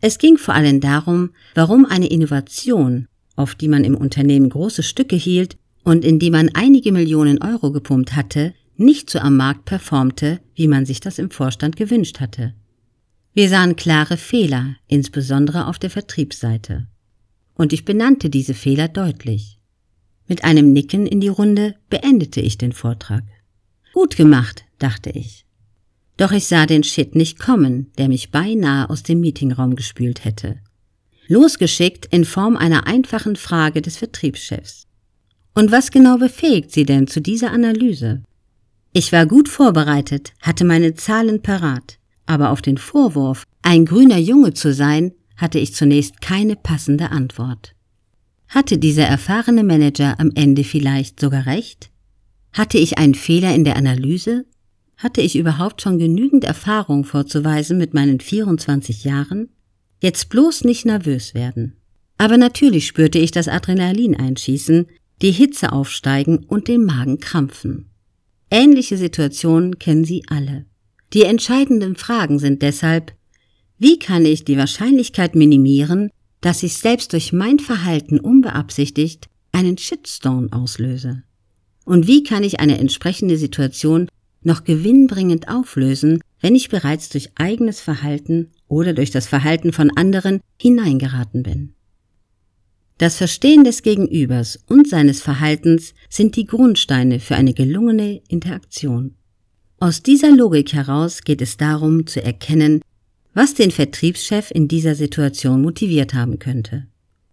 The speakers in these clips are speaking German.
Es ging vor allem darum, warum eine Innovation, auf die man im Unternehmen große Stücke hielt und in die man einige Millionen Euro gepumpt hatte, nicht so am Markt performte, wie man sich das im Vorstand gewünscht hatte. Wir sahen klare Fehler, insbesondere auf der Vertriebsseite. Und ich benannte diese Fehler deutlich. Mit einem Nicken in die Runde beendete ich den Vortrag. Gut gemacht, dachte ich. Doch ich sah den Shit nicht kommen, der mich beinahe aus dem Meetingraum gespült hätte. Losgeschickt in Form einer einfachen Frage des Vertriebschefs. Und was genau befähigt Sie denn zu dieser Analyse? Ich war gut vorbereitet, hatte meine Zahlen parat, aber auf den Vorwurf, ein grüner Junge zu sein, hatte ich zunächst keine passende Antwort. Hatte dieser erfahrene Manager am Ende vielleicht sogar recht? Hatte ich einen Fehler in der Analyse? Hatte ich überhaupt schon genügend Erfahrung vorzuweisen mit meinen 24 Jahren? Jetzt bloß nicht nervös werden. Aber natürlich spürte ich das Adrenalin einschießen, die Hitze aufsteigen und den Magen krampfen. Ähnliche Situationen kennen Sie alle. Die entscheidenden Fragen sind deshalb, wie kann ich die Wahrscheinlichkeit minimieren, dass ich selbst durch mein Verhalten unbeabsichtigt einen Shitstorm auslöse? Und wie kann ich eine entsprechende Situation noch gewinnbringend auflösen, wenn ich bereits durch eigenes Verhalten oder durch das Verhalten von anderen hineingeraten bin? Das Verstehen des Gegenübers und seines Verhaltens sind die Grundsteine für eine gelungene Interaktion. Aus dieser Logik heraus geht es darum zu erkennen, was den Vertriebschef in dieser Situation motiviert haben könnte.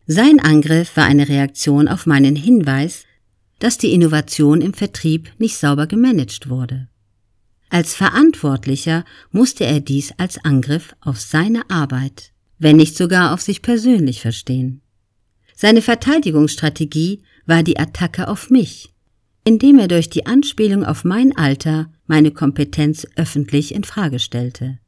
Sein Angriff war eine Reaktion auf meinen Hinweis, dass die Innovation im Vertrieb nicht sauber gemanagt wurde. Als Verantwortlicher musste er dies als Angriff auf seine Arbeit, wenn nicht sogar auf sich persönlich verstehen. Seine Verteidigungsstrategie war die Attacke auf mich, indem er durch die Anspielung auf mein Alter meine Kompetenz öffentlich in Frage stellte.